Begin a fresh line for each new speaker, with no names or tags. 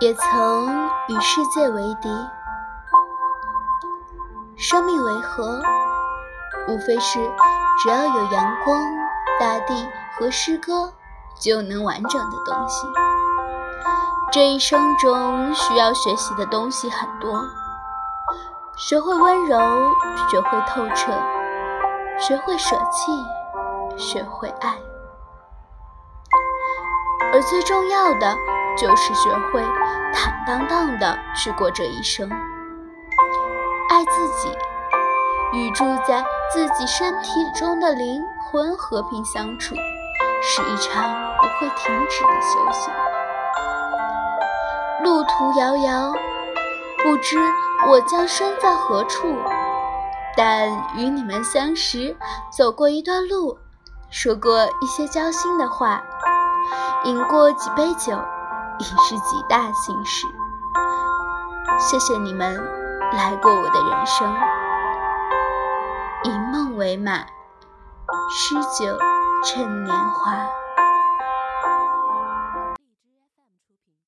也曾与世界为敌。生命为何？无非是只要有阳光、大地和诗歌，就能完整的东西。这一生中需要学习的东西很多，学会温柔，学会透彻，学会舍弃，学会爱，而最重要的。就是学会坦荡荡的去过这一生，爱自己，与住在自己身体中的灵魂和平相处，是一场不会停止的修行。路途遥遥，不知我将身在何处，但与你们相识，走过一段路，说过一些交心的话，饮过几杯酒。已是极大幸事。谢谢你们来过我的人生，以梦为马，诗酒趁年华。